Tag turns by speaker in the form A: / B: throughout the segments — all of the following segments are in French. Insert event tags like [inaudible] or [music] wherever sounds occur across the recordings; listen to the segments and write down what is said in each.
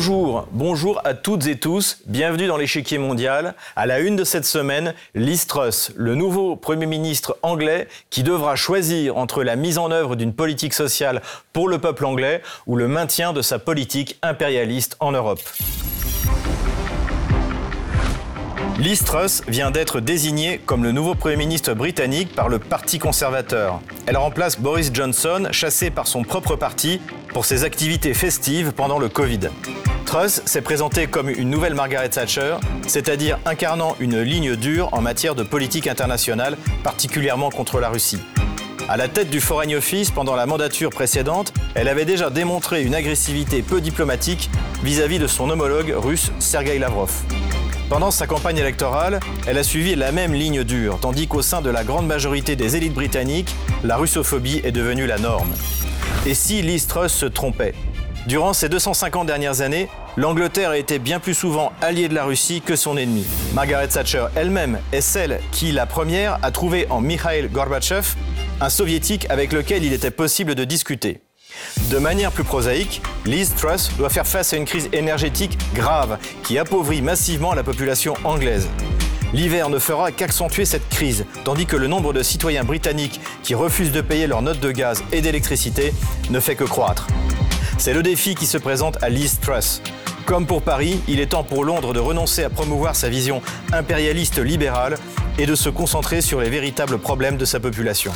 A: Bonjour, à toutes et tous, bienvenue dans l'échiquier mondial. À la une de cette semaine, Liz Truss, le nouveau Premier ministre anglais qui devra choisir entre la mise en œuvre d'une politique sociale pour le peuple anglais ou le maintien de sa politique impérialiste en Europe. Liz Truss vient d'être désignée comme le nouveau Premier ministre britannique par le Parti conservateur. Elle remplace Boris Johnson, chassé par son propre parti pour ses activités festives pendant le Covid. Truss s'est présentée comme une nouvelle Margaret Thatcher, c'est-à-dire incarnant une ligne dure en matière de politique internationale, particulièrement contre la Russie. À la tête du Foreign Office pendant la mandature précédente, elle avait déjà démontré une agressivité peu diplomatique vis-à-vis -vis de son homologue russe Sergei Lavrov. Pendant sa campagne électorale, elle a suivi la même ligne dure, tandis qu'au sein de la grande majorité des élites britanniques, la russophobie est devenue la norme. Et si Liz Truss se trompait? Durant ces 250 dernières années, l'Angleterre a été bien plus souvent alliée de la Russie que son ennemi. Margaret Thatcher elle-même est celle qui, la première, a trouvé en Mikhail Gorbatchev un soviétique avec lequel il était possible de discuter. De manière plus prosaïque, Liz Truss doit faire face à une crise énergétique grave qui appauvrit massivement la population anglaise. L'hiver ne fera qu'accentuer cette crise, tandis que le nombre de citoyens britanniques qui refusent de payer leurs notes de gaz et d'électricité ne fait que croître. C'est le défi qui se présente à Liz Truss. Comme pour Paris, il est temps pour Londres de renoncer à promouvoir sa vision impérialiste libérale et de se concentrer sur les véritables problèmes de sa population.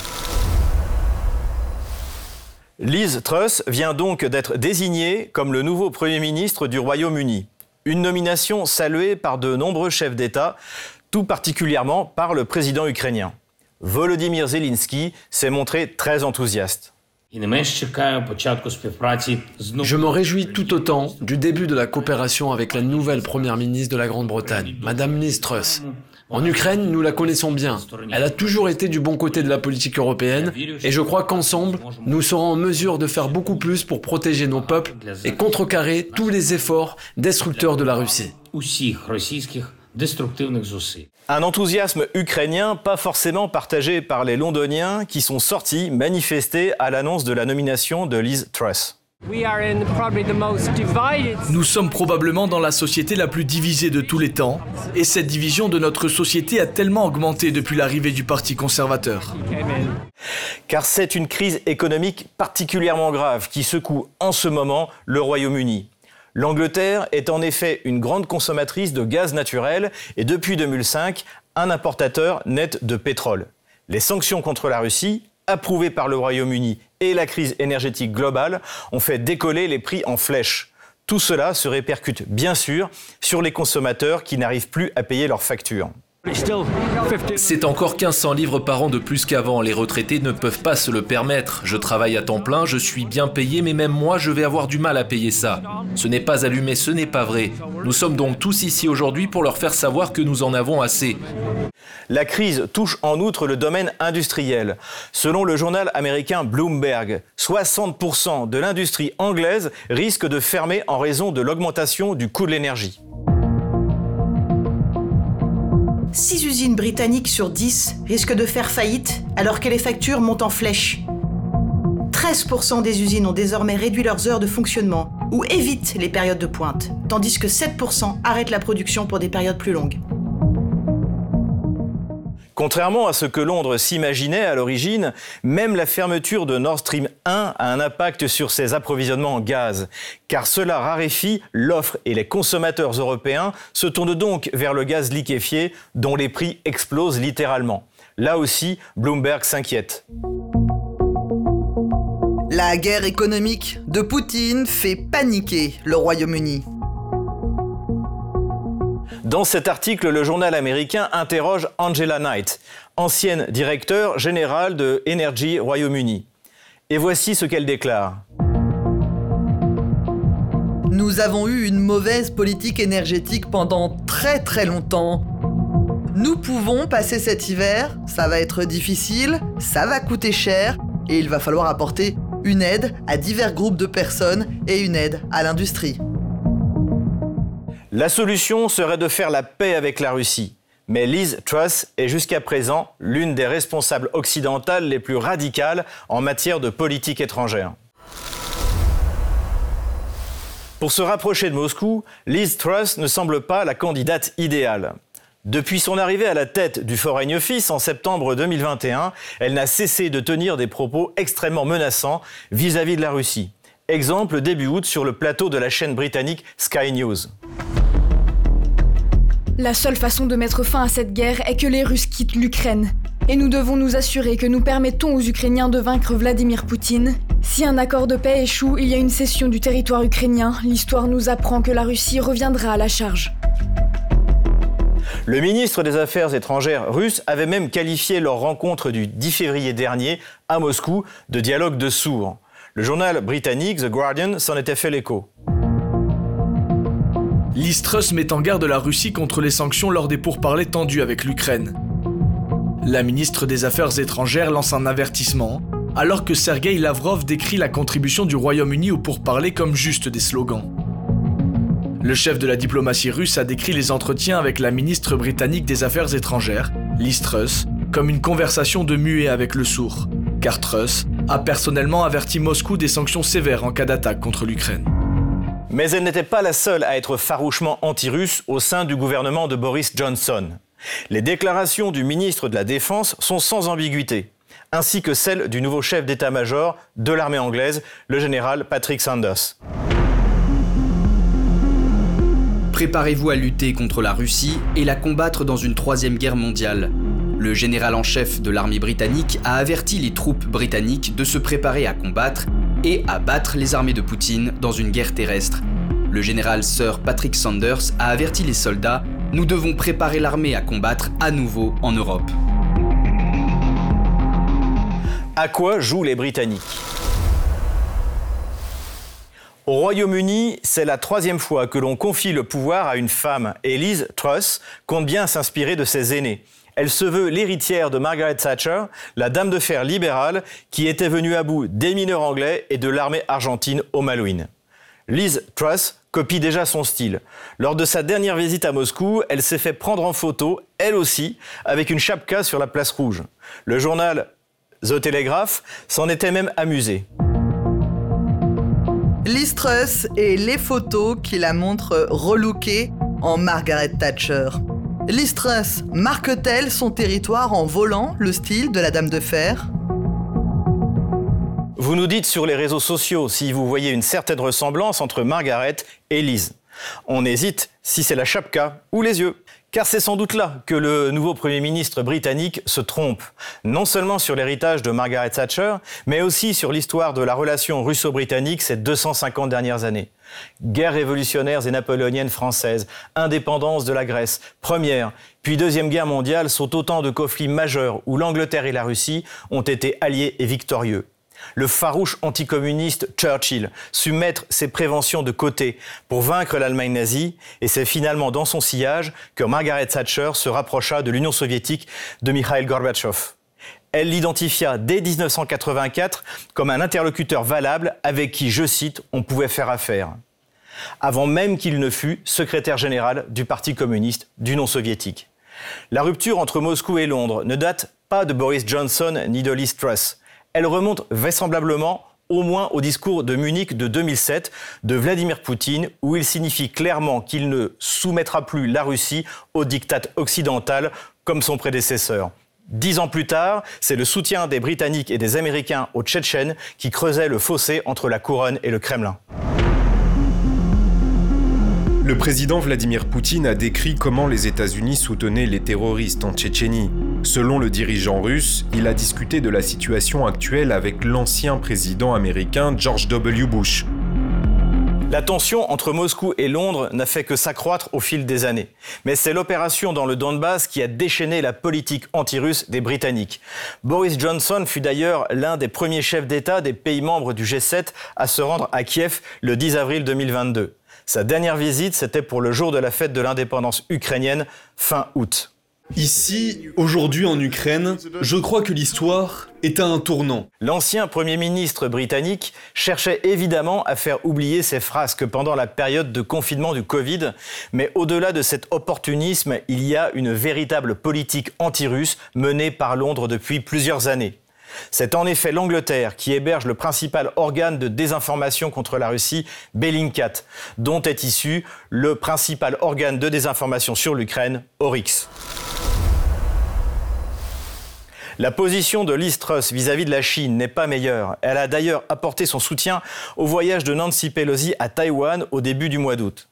A: Liz Truss vient donc d'être désignée comme le nouveau Premier ministre du Royaume-Uni. Une nomination saluée par de nombreux chefs d'État, tout particulièrement par le président ukrainien. Volodymyr Zelensky s'est montré très enthousiaste.
B: Je me réjouis tout autant du début de la coopération avec la nouvelle première ministre de la Grande-Bretagne, Madame Liz Truss. En Ukraine, nous la connaissons bien. Elle a toujours été du bon côté de la politique européenne et je crois qu'ensemble, nous serons en mesure de faire beaucoup plus pour protéger nos peuples et contrecarrer tous les efforts destructeurs de la Russie.
A: Un enthousiasme ukrainien pas forcément partagé par les Londoniens qui sont sortis manifester à l'annonce de la nomination de Liz Truss.
C: Nous sommes probablement dans la société la plus divisée de tous les temps, et cette division de notre société a tellement augmenté depuis l'arrivée du Parti conservateur.
A: Car c'est une crise économique particulièrement grave qui secoue en ce moment le Royaume-Uni. L'Angleterre est en effet une grande consommatrice de gaz naturel et depuis 2005, un importateur net de pétrole. Les sanctions contre la Russie approuvée par le Royaume-Uni et la crise énergétique globale ont fait décoller les prix en flèche. Tout cela se répercute bien sûr sur les consommateurs qui n'arrivent plus à payer leurs factures.
D: C'est encore 1500 livres par an de plus qu'avant. Les retraités ne peuvent pas se le permettre. Je travaille à temps plein, je suis bien payé, mais même moi, je vais avoir du mal à payer ça. Ce n'est pas allumé, ce n'est pas vrai. Nous sommes donc tous ici aujourd'hui pour leur faire savoir que nous en avons assez.
A: La crise touche en outre le domaine industriel. Selon le journal américain Bloomberg, 60% de l'industrie anglaise risque de fermer en raison de l'augmentation du coût de l'énergie.
E: 6 usines britanniques sur 10 risquent de faire faillite alors que les factures montent en flèche. 13% des usines ont désormais réduit leurs heures de fonctionnement ou évitent les périodes de pointe, tandis que 7% arrêtent la production pour des périodes plus longues.
A: Contrairement à ce que Londres s'imaginait à l'origine, même la fermeture de Nord Stream 1 a un impact sur ses approvisionnements en gaz, car cela raréfie l'offre et les consommateurs européens se tournent donc vers le gaz liquéfié dont les prix explosent littéralement. Là aussi, Bloomberg s'inquiète.
F: La guerre économique de Poutine fait paniquer le Royaume-Uni.
A: Dans cet article, le journal américain interroge Angela Knight, ancienne directeur générale de Energy Royaume-Uni. Et voici ce qu'elle déclare.
F: Nous avons eu une mauvaise politique énergétique pendant très très longtemps. Nous pouvons passer cet hiver, ça va être difficile, ça va coûter cher, et il va falloir apporter une aide à divers groupes de personnes et une aide à l'industrie.
A: La solution serait de faire la paix avec la Russie. Mais Liz Truss est jusqu'à présent l'une des responsables occidentales les plus radicales en matière de politique étrangère. Pour se rapprocher de Moscou, Liz Truss ne semble pas la candidate idéale. Depuis son arrivée à la tête du Foreign Office en septembre 2021, elle n'a cessé de tenir des propos extrêmement menaçants vis-à-vis de la Russie. Exemple début août sur le plateau de la chaîne britannique Sky News.
G: La seule façon de mettre fin à cette guerre est que les Russes quittent l'Ukraine. Et nous devons nous assurer que nous permettons aux Ukrainiens de vaincre Vladimir Poutine. Si un accord de paix échoue, il y a une cession du territoire ukrainien. L'histoire nous apprend que la Russie reviendra à la charge.
A: Le ministre des Affaires étrangères russe avait même qualifié leur rencontre du 10 février dernier à Moscou de dialogue de sourds. Le journal britannique The Guardian s'en était fait l'écho.
C: Listrus met en garde la Russie contre les sanctions lors des pourparlers tendus avec l'Ukraine. La ministre des Affaires étrangères lance un avertissement, alors que Sergei Lavrov décrit la contribution du Royaume-Uni aux pourparlers comme juste des slogans. Le chef de la diplomatie russe a décrit les entretiens avec la ministre britannique des Affaires étrangères, Liz Truss, comme une conversation de muet avec le sourd, car Truss a personnellement averti Moscou des sanctions sévères en cas d'attaque contre l'Ukraine.
A: Mais elle n'était pas la seule à être farouchement anti-russe au sein du gouvernement de Boris Johnson. Les déclarations du ministre de la Défense sont sans ambiguïté, ainsi que celles du nouveau chef d'état-major de l'armée anglaise, le général Patrick Sanders.
H: Préparez-vous à lutter contre la Russie et la combattre dans une troisième guerre mondiale. Le général en chef de l'armée britannique a averti les troupes britanniques de se préparer à combattre et à battre les armées de Poutine dans une guerre terrestre. Le général Sir Patrick Sanders a averti les soldats nous devons préparer l'armée à combattre à nouveau en Europe.
A: À quoi jouent les Britanniques? Au Royaume-Uni, c'est la troisième fois que l'on confie le pouvoir à une femme. Elise Truss compte bien s'inspirer de ses aînés. Elle se veut l'héritière de Margaret Thatcher, la dame de fer libérale qui était venue à bout des mineurs anglais et de l'armée argentine au Malouine. Liz Truss copie déjà son style. Lors de sa dernière visite à Moscou, elle s'est fait prendre en photo, elle aussi, avec une chapka sur la place rouge. Le journal The Telegraph s'en était même amusé.
F: Liz Truss et les photos qui la montrent relookée en Margaret Thatcher. Liz Truss marque-t-elle son territoire en volant le style de la Dame de Fer?
A: Vous nous dites sur les réseaux sociaux si vous voyez une certaine ressemblance entre Margaret et Liz. On hésite si c'est la chapka ou les yeux. Car c'est sans doute là que le nouveau Premier ministre britannique se trompe, non seulement sur l'héritage de Margaret Thatcher, mais aussi sur l'histoire de la relation russo-britannique ces 250 dernières années. Guerres révolutionnaires et napoléoniennes françaises, indépendance de la Grèce, première, puis deuxième guerre mondiale sont autant de conflits majeurs où l'Angleterre et la Russie ont été alliés et victorieux le farouche anticommuniste Churchill sut mettre ses préventions de côté pour vaincre l'Allemagne nazie, et c'est finalement dans son sillage que Margaret Thatcher se rapprocha de l'Union soviétique de Mikhail Gorbatchev. Elle l'identifia dès 1984 comme un interlocuteur valable avec qui, je cite, on pouvait faire affaire. Avant même qu'il ne fût secrétaire général du Parti communiste d'Union soviétique. La rupture entre Moscou et Londres ne date pas de Boris Johnson ni de Liz elle remonte vraisemblablement au moins au discours de Munich de 2007 de Vladimir Poutine, où il signifie clairement qu'il ne soumettra plus la Russie au diktat occidental comme son prédécesseur. Dix ans plus tard, c'est le soutien des Britanniques et des Américains aux Tchétchènes qui creusait le fossé entre la couronne et le Kremlin.
I: Le président Vladimir Poutine a décrit comment les États-Unis soutenaient les terroristes en Tchétchénie. Selon le dirigeant russe, il a discuté de la situation actuelle avec l'ancien président américain George W. Bush.
A: La tension entre Moscou et Londres n'a fait que s'accroître au fil des années. Mais c'est l'opération dans le Donbass qui a déchaîné la politique anti-russe des Britanniques. Boris Johnson fut d'ailleurs l'un des premiers chefs d'État des pays membres du G7 à se rendre à Kiev le 10 avril 2022. Sa dernière visite, c'était pour le jour de la fête de l'indépendance ukrainienne, fin août.
J: Ici, aujourd'hui en Ukraine, je crois que l'histoire est à un tournant.
A: L'ancien Premier ministre britannique cherchait évidemment à faire oublier ses frasques pendant la période de confinement du Covid, mais au-delà de cet opportunisme, il y a une véritable politique anti-russe menée par Londres depuis plusieurs années. C'est en effet l'Angleterre qui héberge le principal organe de désinformation contre la Russie, Bellingcat, dont est issu le principal organe de désinformation sur l'Ukraine, Oryx. La position de Liz Truss vis-à-vis de la Chine n'est pas meilleure. Elle a d'ailleurs apporté son soutien au voyage de Nancy Pelosi à Taïwan au début du mois d'août.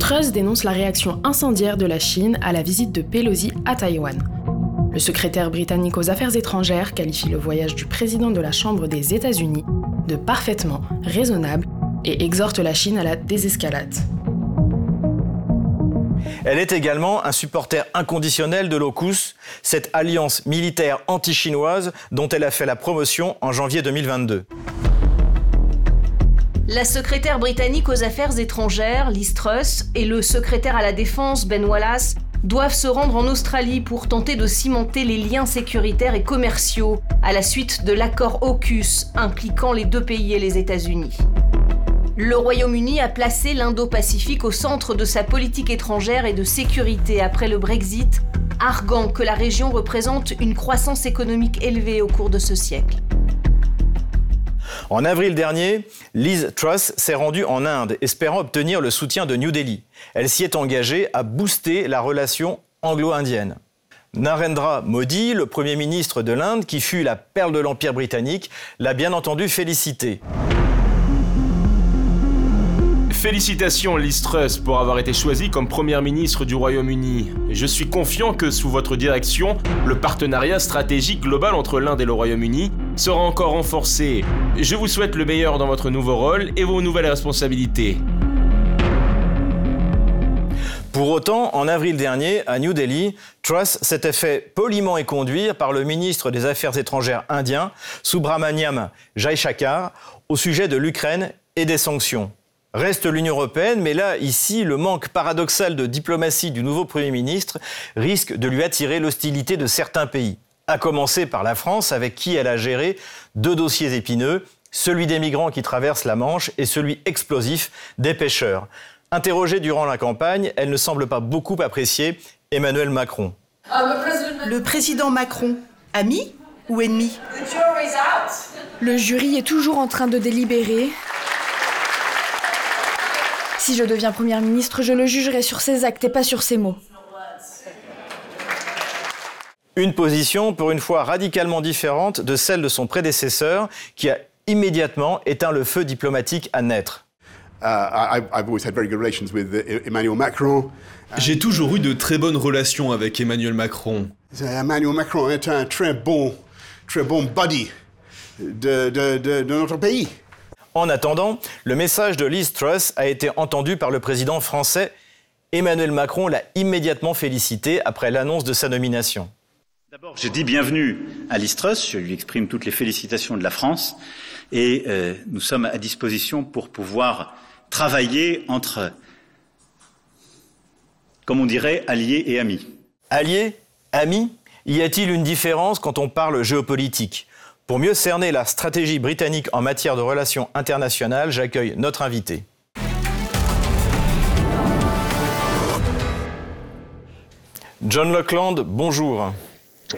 K: Truss dénonce la réaction incendiaire de la Chine à la visite de Pelosi à Taïwan. Le secrétaire britannique aux Affaires étrangères qualifie le voyage du président de la Chambre des États-Unis de parfaitement raisonnable et exhorte la Chine à la désescalade.
A: Elle est également un supporter inconditionnel de l'AUKUS, cette alliance militaire anti-chinoise dont elle a fait la promotion en janvier 2022.
L: La secrétaire britannique aux Affaires étrangères, Liz Truss, et le secrétaire à la Défense, Ben Wallace, doivent se rendre en Australie pour tenter de cimenter les liens sécuritaires et commerciaux à la suite de l'accord AUKUS impliquant les deux pays et les États-Unis. Le Royaume-Uni a placé l'Indo-Pacifique au centre de sa politique étrangère et de sécurité après le Brexit, arguant que la région représente une croissance économique élevée au cours de ce siècle.
A: En avril dernier, Liz Truss s'est rendue en Inde, espérant obtenir le soutien de New Delhi. Elle s'y est engagée à booster la relation anglo-indienne. Narendra Modi, le Premier ministre de l'Inde, qui fut la perle de l'Empire britannique, l'a bien entendu félicité.
M: Félicitations Liz Truss pour avoir été choisie comme première ministre du Royaume-Uni. Je suis confiant que sous votre direction, le partenariat stratégique global entre l'Inde et le Royaume-Uni sera encore renforcé. Je vous souhaite le meilleur dans votre nouveau rôle et vos nouvelles responsabilités.
A: Pour autant, en avril dernier, à New Delhi, Truss s'était fait poliment éconduire par le ministre des Affaires étrangères indien, Subramaniam Jaishankar, au sujet de l'Ukraine et des sanctions. Reste l'Union européenne, mais là, ici, le manque paradoxal de diplomatie du nouveau Premier ministre risque de lui attirer l'hostilité de certains pays. À commencer par la France, avec qui elle a géré deux dossiers épineux, celui des migrants qui traversent la Manche et celui explosif des pêcheurs. Interrogée durant la campagne, elle ne semble pas beaucoup apprécier Emmanuel Macron.
E: Le président Macron, ami ou ennemi?
G: Le jury est toujours en train de délibérer. Si je deviens Première ministre, je le jugerai sur ses actes et pas sur ses mots.
A: Une position, pour une fois, radicalement différente de celle de son prédécesseur, qui a immédiatement éteint le feu diplomatique à naître.
J: J'ai toujours eu de très bonnes relations avec Emmanuel Macron.
N: Emmanuel Macron est un très bon, très bon buddy de, de, de, de notre pays.
A: En attendant, le message de Liz Truss a été entendu par le président français. Emmanuel Macron l'a immédiatement félicité après l'annonce de sa nomination.
O: D'abord, je dis bienvenue à Liz Truss, je lui exprime toutes les félicitations de la France et euh, nous sommes à disposition pour pouvoir travailler entre, comme on dirait, alliés et amis.
A: Alliés Amis Y a-t-il une différence quand on parle géopolitique? Pour mieux cerner la stratégie britannique en matière de relations internationales, j'accueille notre invité. John Lockland, bonjour.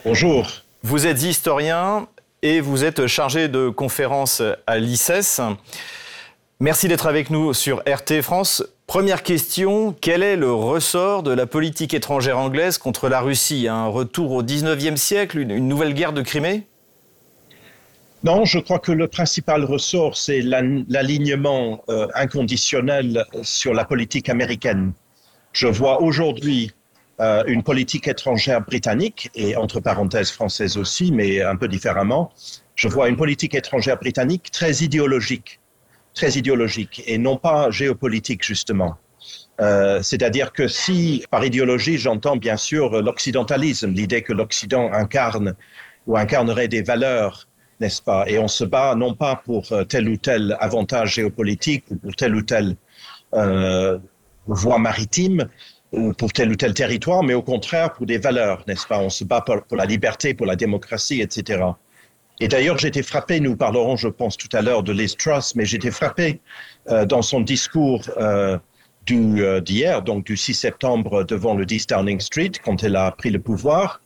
P: Bonjour.
A: Vous êtes historien et vous êtes chargé de conférences à l'ICES. Merci d'être avec nous sur RT France. Première question, quel est le ressort de la politique étrangère anglaise contre la Russie? Un retour au 19e siècle, une nouvelle guerre de Crimée?
P: Non, je crois que le principal ressort, c'est l'alignement euh, inconditionnel sur la politique américaine. Je vois aujourd'hui euh, une politique étrangère britannique, et entre parenthèses française aussi, mais un peu différemment. Je vois une politique étrangère britannique très idéologique, très idéologique, et non pas géopolitique, justement. Euh, C'est-à-dire que si, par idéologie, j'entends bien sûr l'occidentalisme, l'idée que l'Occident incarne ou incarnerait des valeurs n'est-ce pas? Et on se bat non pas pour euh, tel ou tel avantage géopolitique ou pour telle ou telle euh, voie maritime pour tel ou tel territoire, mais au contraire pour des valeurs, n'est-ce pas? On se bat pour, la liberté, pour la démocratie, etc. Et d'ailleurs, j'étais frappé, nous parlerons, je pense, tout à l'heure de Liz Truss, mais j'étais frappé euh, dans son discours euh, d'hier, donc du 6 septembre devant le 10 Downing Street, quand elle a pris le pouvoir,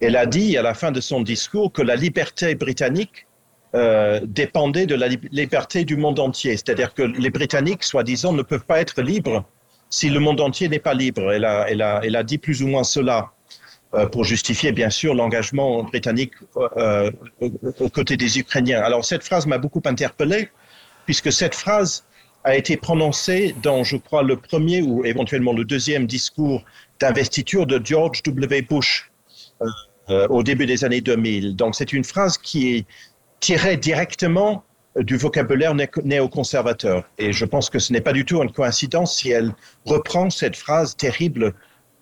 P: Elle a dit à la fin de son discours que la liberté britannique euh, dépendait de la liberté du monde entier. C'est-à-dire que les Britanniques, soi-disant, ne peuvent pas être libres si le monde entier n'est pas libre. Elle a, dit plus ou moins cela euh, pour justifier, bien sûr, l'engagement britannique euh, aux côtés des Ukrainiens. Alors cette phrase m'a beaucoup interpellé, puisque cette phrase a été prononcée dans, je crois, le premier ou éventuellement le deuxième discours d'investiture de George W. Bush euh, au début des années 2000. Donc c'est une phrase qui est tirée directement du vocabulaire néoconservateur. Et je pense que ce n'est pas du tout une coïncidence si elle reprend cette phrase terrible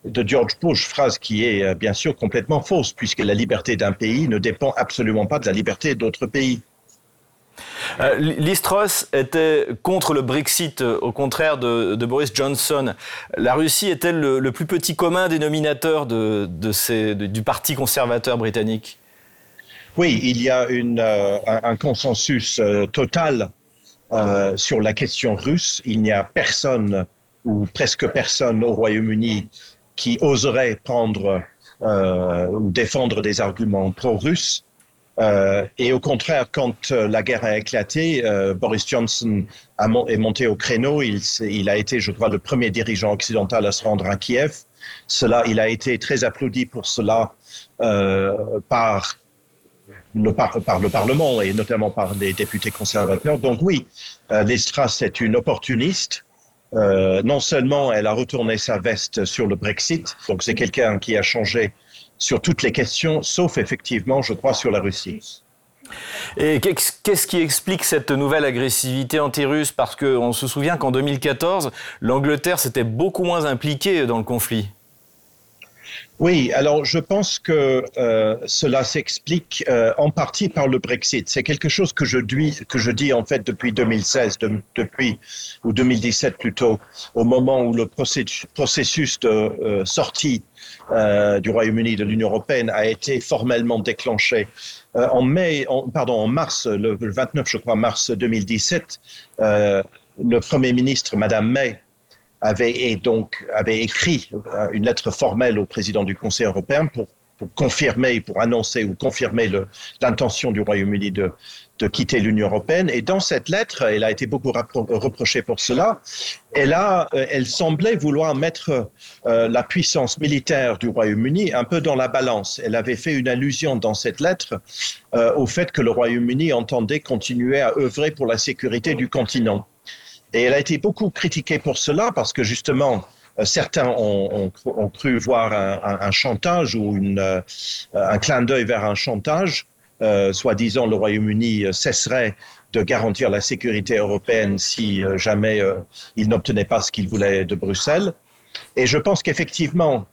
P: de George Bush, phrase qui est euh, bien sûr complètement fausse, puisque la liberté d'un pays ne dépend absolument pas de la liberté d'autres pays.
A: Euh, Listros était contre le Brexit, euh, au contraire de, Boris Johnson. La Russie est-elle le, plus petit commun dénominateur du Parti conservateur britannique?
P: Oui, il y a une, un, consensus total sur la question russe. Il n'y a personne ou presque personne au Royaume-Uni qui oserait prendre euh, ou défendre des arguments pro-russes. Euh, et au contraire, quand euh, la guerre a éclaté, Boris Johnson est monté au créneau. Il, il, a été, je crois, le premier dirigeant occidental à se rendre à Kiev. Cela, il a été très applaudi pour cela par par, le Parlement et notamment par les députés conservateurs. Donc oui, Lestras est une opportuniste euh, non seulement elle a retourné sa veste sur le Brexit, donc c'est quelqu'un qui a changé sur toutes les questions, sauf effectivement, je crois, sur la Russie.
A: Et qu'est-ce qui explique cette nouvelle agressivité anti-russe? Parce qu'on se souvient qu'en 2014, l'Angleterre s'était beaucoup moins impliquée dans le conflit.
P: Oui, alors je pense que euh, cela s'explique euh, en partie par le Brexit. C'est quelque chose que je, dis, que je dis en fait depuis 2016, depuis ou 2017 plutôt, au moment où le processus de euh, sortie du Royaume-Uni de l'Union européenne a été formellement déclenché. en mai, pardon, en mars, le, le, 29, je crois, mars 2017, le Premier ministre, Madame May, avait, donc, avait écrit euh, une lettre formelle au président du Conseil européen pour, confirmer, pour annoncer ou confirmer l'intention du Royaume-Uni de, quitter l'Union européenne. Et dans cette lettre, elle a été beaucoup reprochée pour cela. Elle, euh, elle semblait vouloir mettre euh, la puissance militaire du Royaume-Uni un peu dans la balance. Elle avait fait une allusion dans cette lettre au fait que le Royaume-Uni entendait continuer à œuvrer pour la sécurité du continent. Et elle a été beaucoup critiquée pour cela parce que justement, euh, certains ont, cru voir un, chantage ou euh, un clin d'œil vers un chantage. Euh, Soi-disant, le Royaume-Uni cesserait de garantir la sécurité européenne si jamais il n'obtenait pas ce qu'il voulait de Bruxelles. Et je pense qu'effectivement,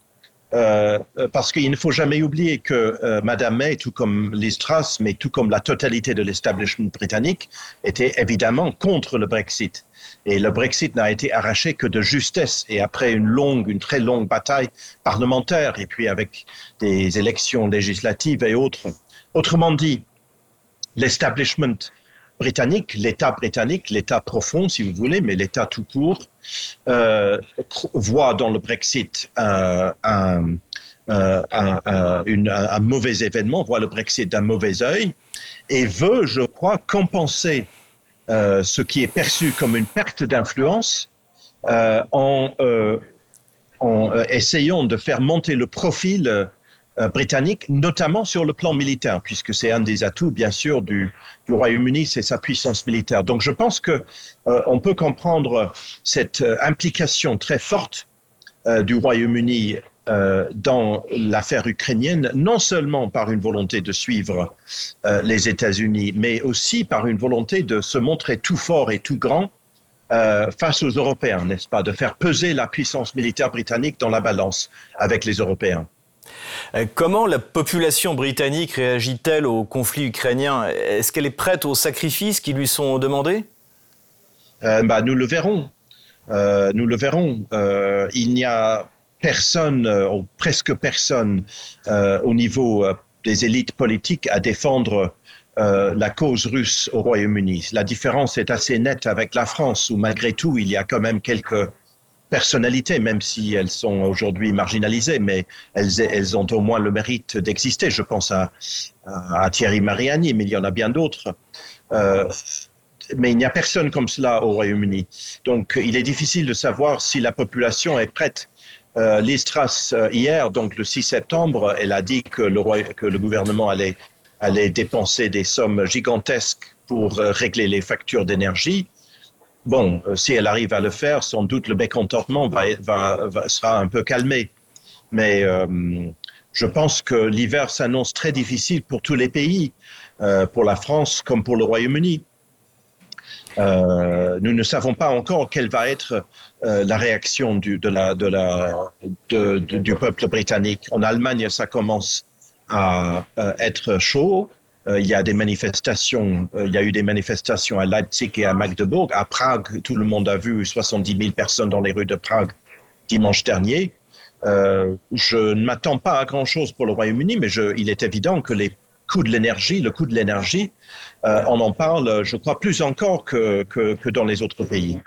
P: parce qu'il ne faut jamais oublier que Madame May, tout comme Liz Truss, mais tout comme la totalité de l'establishment britannique, était évidemment contre le Brexit. Et le Brexit n'a été arraché que de justesse et après une longue, une très longue bataille parlementaire et puis avec des élections législatives et autres. Autrement dit, l'establishment britannique, l'État britannique, l'État profond, si vous voulez, mais l'État tout court, euh, voit dans le Brexit un, un, euh, un, mauvais événement, voit le Brexit d'un mauvais œil et veut, je crois, compenser euh, ce qui est perçu comme une perte d'influence euh, en, euh, en essayant de faire monter le profil britannique, notamment sur le plan militaire, puisque c'est un des atouts, bien sûr, du, Royaume-Uni, c'est sa puissance militaire. Donc, je pense que on peut comprendre cette implication très forte du Royaume-Uni euh, dans l'affaire ukrainienne, non seulement par une volonté de suivre euh, les États-Unis, mais aussi par une volonté de se montrer tout fort et tout grand euh, face aux Européens, n'est-ce pas, de faire peser la puissance militaire britannique dans la balance avec les Européens.
A: Comment la population britannique réagit-elle au conflit ukrainien? Est-ce qu'elle est prête aux sacrifices qui lui sont demandés?
P: Bah, Nous le verrons. nous le verrons. il n'y a personne, euh, ou presque personne, euh, au niveau euh, des élites politiques à défendre la cause russe au Royaume-Uni. La différence est assez nette avec la France, où malgré tout, il y a quand même quelques personnalités, même si elles sont aujourd'hui marginalisées, mais elles, ont au moins le mérite d'exister. Je pense à, Thierry Mariani, mais il y en a bien d'autres. Euh, mais il n'y a personne comme cela au Royaume-Uni. Donc il est difficile de savoir si la population est prête. Euh, Liz Truss, euh, hier, donc le 6 septembre, elle a dit que le, gouvernement allait, allait dépenser des sommes gigantesques pour euh, régler les factures d'énergie. Bon, euh, si elle arrive à le faire, sans doute le mécontentement va, va, va sera un peu calmé. Mais euh, je pense que l'hiver s'annonce très difficile pour tous les pays, euh, pour la France comme pour le Royaume-Uni. Euh, nous ne savons pas encore quelle va être euh, la réaction du, de la, de la, de, du peuple britannique. En Allemagne, ça commence à euh, être chaud. Euh, il y a des manifestations, euh, il y a eu des manifestations à Leipzig et à Magdebourg. À Prague, tout le monde a vu 70 000 personnes dans les rues de Prague dimanche dernier. Euh, je ne m'attends pas à grand-chose pour le Royaume-Uni, mais il est évident que les coûts de l'énergie, le coût de l'énergie, on en parle, je crois, plus encore que, que dans les autres pays.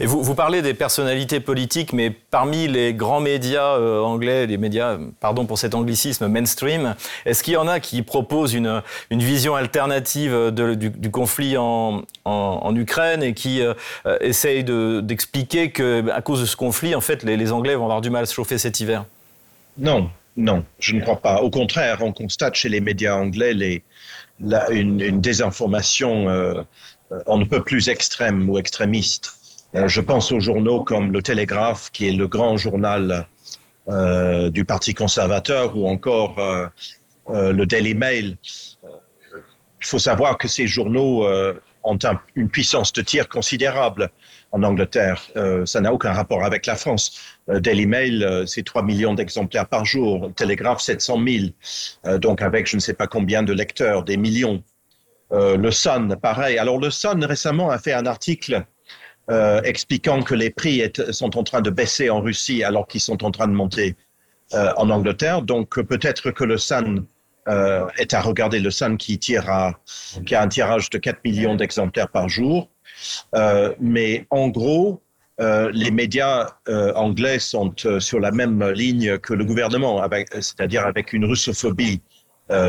A: Et vous, parlez des personnalités politiques, mais parmi les grands médias euh, anglais, les médias, pardon pour cet anglicisme, mainstream, est-ce qu'il y en a qui proposent une, vision alternative du, conflit en, Ukraine et qui euh, essayent d'expliquer de, qu'à cause de ce conflit, en fait, les, Anglais vont avoir du mal à se chauffer cet hiver?
P: Non, non, je ne crois pas. Au contraire, on constate chez les médias anglais une, désinformation euh, on ne peut plus extrême ou extrémiste. Euh, je pense aux journaux comme le Télégraphe, qui est le grand journal euh, du Parti conservateur, ou encore euh, le Daily Mail. Il faut savoir que ces journaux ont un, une puissance de tir considérable en Angleterre. Ça n'a aucun rapport avec la France. Daily Mail, c'est 3 millions d'exemplaires par jour. Télégraphe, 700 000. donc avec je ne sais pas combien de lecteurs, des millions. le Sun, pareil. Alors le Sun récemment a fait un article euh, expliquant que les prix sont en train de baisser en Russie alors qu'ils sont en train de monter euh, en Angleterre. Donc peut-être que le Sun euh, est à regarder le Sun qui tire à, qui a un tirage de 4 millions d'exemplaires par jour. Mais en gros, les médias anglais sont sur la même ligne que le gouvernement, c'est-à-dire avec une russophobie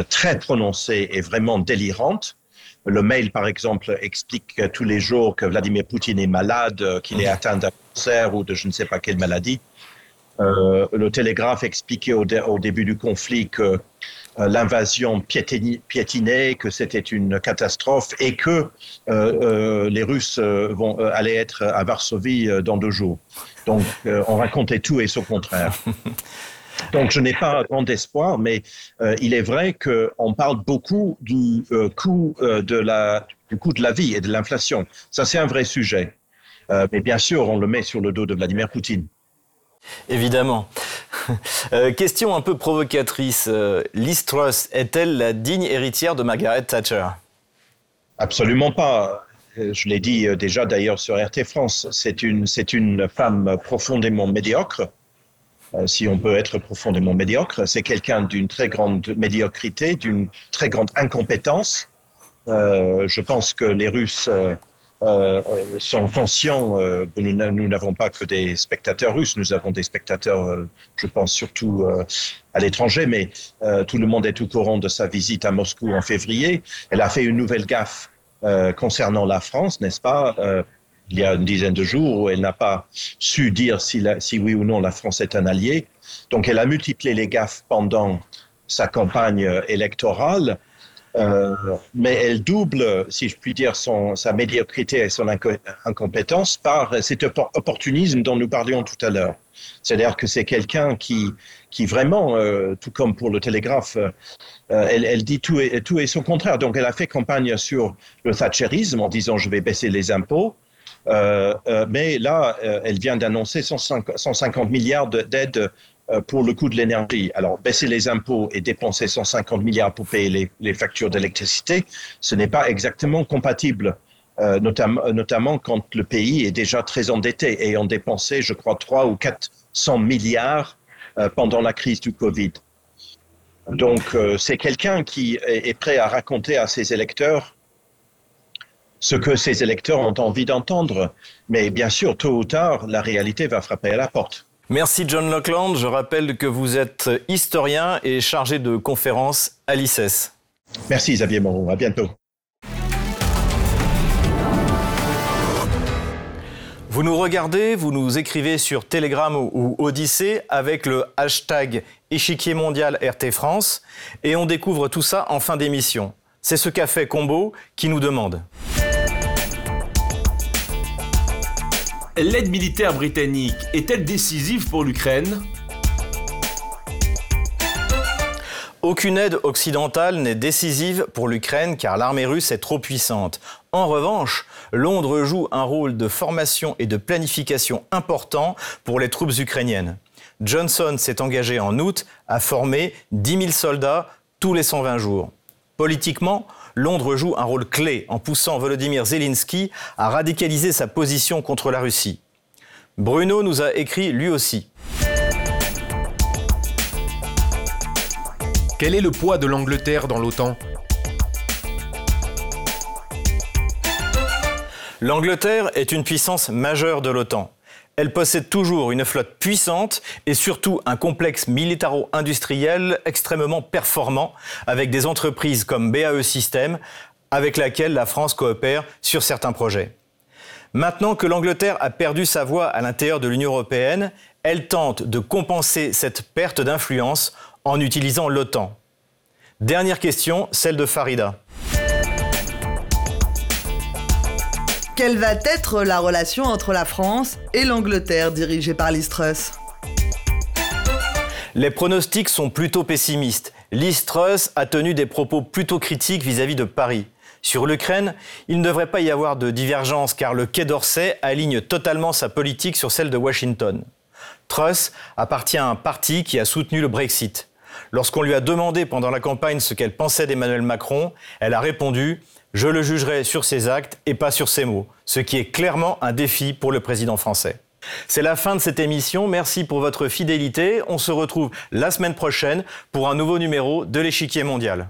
P: très prononcée et vraiment délirante. Le mail, par exemple, explique tous les jours que Vladimir Poutine est malade, qu'il est atteint d'un cancer ou de je ne sais pas quelle maladie. Euh, le télégraphe expliquait au, dé au, début du conflit que euh, l'invasion piétinait, que c'était une catastrophe et que euh, euh les Russes vont, allaient être à Varsovie dans deux jours. Donc on racontait tout et son contraire. [laughs] Donc, je n'ai pas grand espoir, mais euh, il est vrai qu'on parle beaucoup du, euh, coût, euh, de la, du coût de la vie et de l'inflation. Ça, c'est un vrai sujet. Mais bien sûr, on le met sur le dos de Vladimir Poutine.
A: Évidemment. [laughs] Question un peu provocatrice. Liz Truss est-elle la digne héritière de Margaret Thatcher?
P: Absolument pas. Je l'ai dit déjà d'ailleurs sur RT France. C'est une, c'est une femme profondément médiocre si on peut être profondément médiocre. C'est quelqu'un d'une très grande médiocrité, d'une très grande incompétence. Euh, je pense que les Russes euh, euh sont conscients. Euh, nous n'avons pas que des spectateurs russes, nous avons des spectateurs, euh, je pense surtout à l'étranger, mais tout le monde est au courant de sa visite à Moscou en février. Elle a fait une nouvelle gaffe concernant la France, n'est-ce pas il y a une dizaine de jours où elle n'a pas su dire si, la, si, oui ou non la France est un allié. Donc elle a multiplié les gaffes pendant sa campagne électorale, euh, mais elle double, si je puis dire, son, sa médiocrité et son inco incompétence par cet opportunisme dont nous parlions tout à l'heure. C'est-à-dire que c'est quelqu'un qui, qui vraiment, euh, tout comme pour le télégraphe, euh, elle, elle, dit tout et, tout et son contraire. Donc elle a fait campagne sur le thatcherisme en disant je vais baisser les impôts. Euh, euh, mais là, euh, elle vient d'annoncer 150 milliards d'aides pour le coût de l'énergie. Alors, baisser les impôts et dépenser 150 milliards pour payer les, factures d'électricité, ce n'est pas exactement compatible, notamment, quand le pays est déjà très endetté, ayant dépensé, je crois, 3 ou 400 milliards pendant la crise du Covid. Donc, c'est quelqu'un qui est prêt à raconter à ses électeurs ce que ses électeurs ont envie d'entendre. Mais bien sûr, tôt ou tard, la réalité va frapper à la porte.
A: Merci John Lockland. Je rappelle que vous êtes historien et chargé de conférences à l'ICES.
P: Merci Xavier Moreau. À bientôt.
A: Vous nous regardez, vous nous écrivez sur Telegram ou Odyssée avec le hashtag échiquier mondial RT France et on découvre tout ça en fin d'émission. C'est ce qu'a fait Combo qui nous demande.
M: L'aide militaire britannique est-elle décisive pour l'Ukraine?
A: Aucune aide occidentale n'est décisive pour l'Ukraine car l'armée russe est trop puissante. En revanche, Londres joue un rôle de formation et de planification important pour les troupes ukrainiennes. Johnson s'est engagé en août à former 10 000 soldats tous les 120 jours. Politiquement, Londres joue un rôle clé en poussant Volodymyr Zelensky à radicaliser sa position contre la Russie. Bruno nous a écrit lui aussi.
Q: Quel est le poids de l'Angleterre dans l'OTAN?
A: L'Angleterre est une puissance majeure de l'OTAN. Elle possède toujours une flotte puissante et surtout un complexe militaro-industriel extrêmement performant avec des entreprises comme BAE Systems avec laquelle la France coopère sur certains projets. Maintenant que l'Angleterre a perdu sa voix à l'intérieur de l'Union européenne, elle tente de compenser cette perte d'influence en utilisant l'OTAN. Dernière question, celle de Farida.
F: Quelle va être la relation entre la France et l'Angleterre dirigée par Liz Truss?
A: Les pronostics sont plutôt pessimistes. Liz Truss a tenu des propos plutôt critiques vis-à-vis de Paris. Sur l'Ukraine, il ne devrait pas y avoir de divergence car le Quai d'Orsay aligne totalement sa politique sur celle de Washington. Truss appartient à un parti qui a soutenu le Brexit. Lorsqu'on lui a demandé pendant la campagne ce qu'elle pensait d'Emmanuel Macron, elle a répondu je le jugerai sur ses actes et pas sur ses mots, ce qui est clairement un défi pour le président français. C'est la fin de cette émission. Merci pour votre fidélité. On se retrouve la semaine prochaine pour un nouveau numéro de l'échiquier mondial.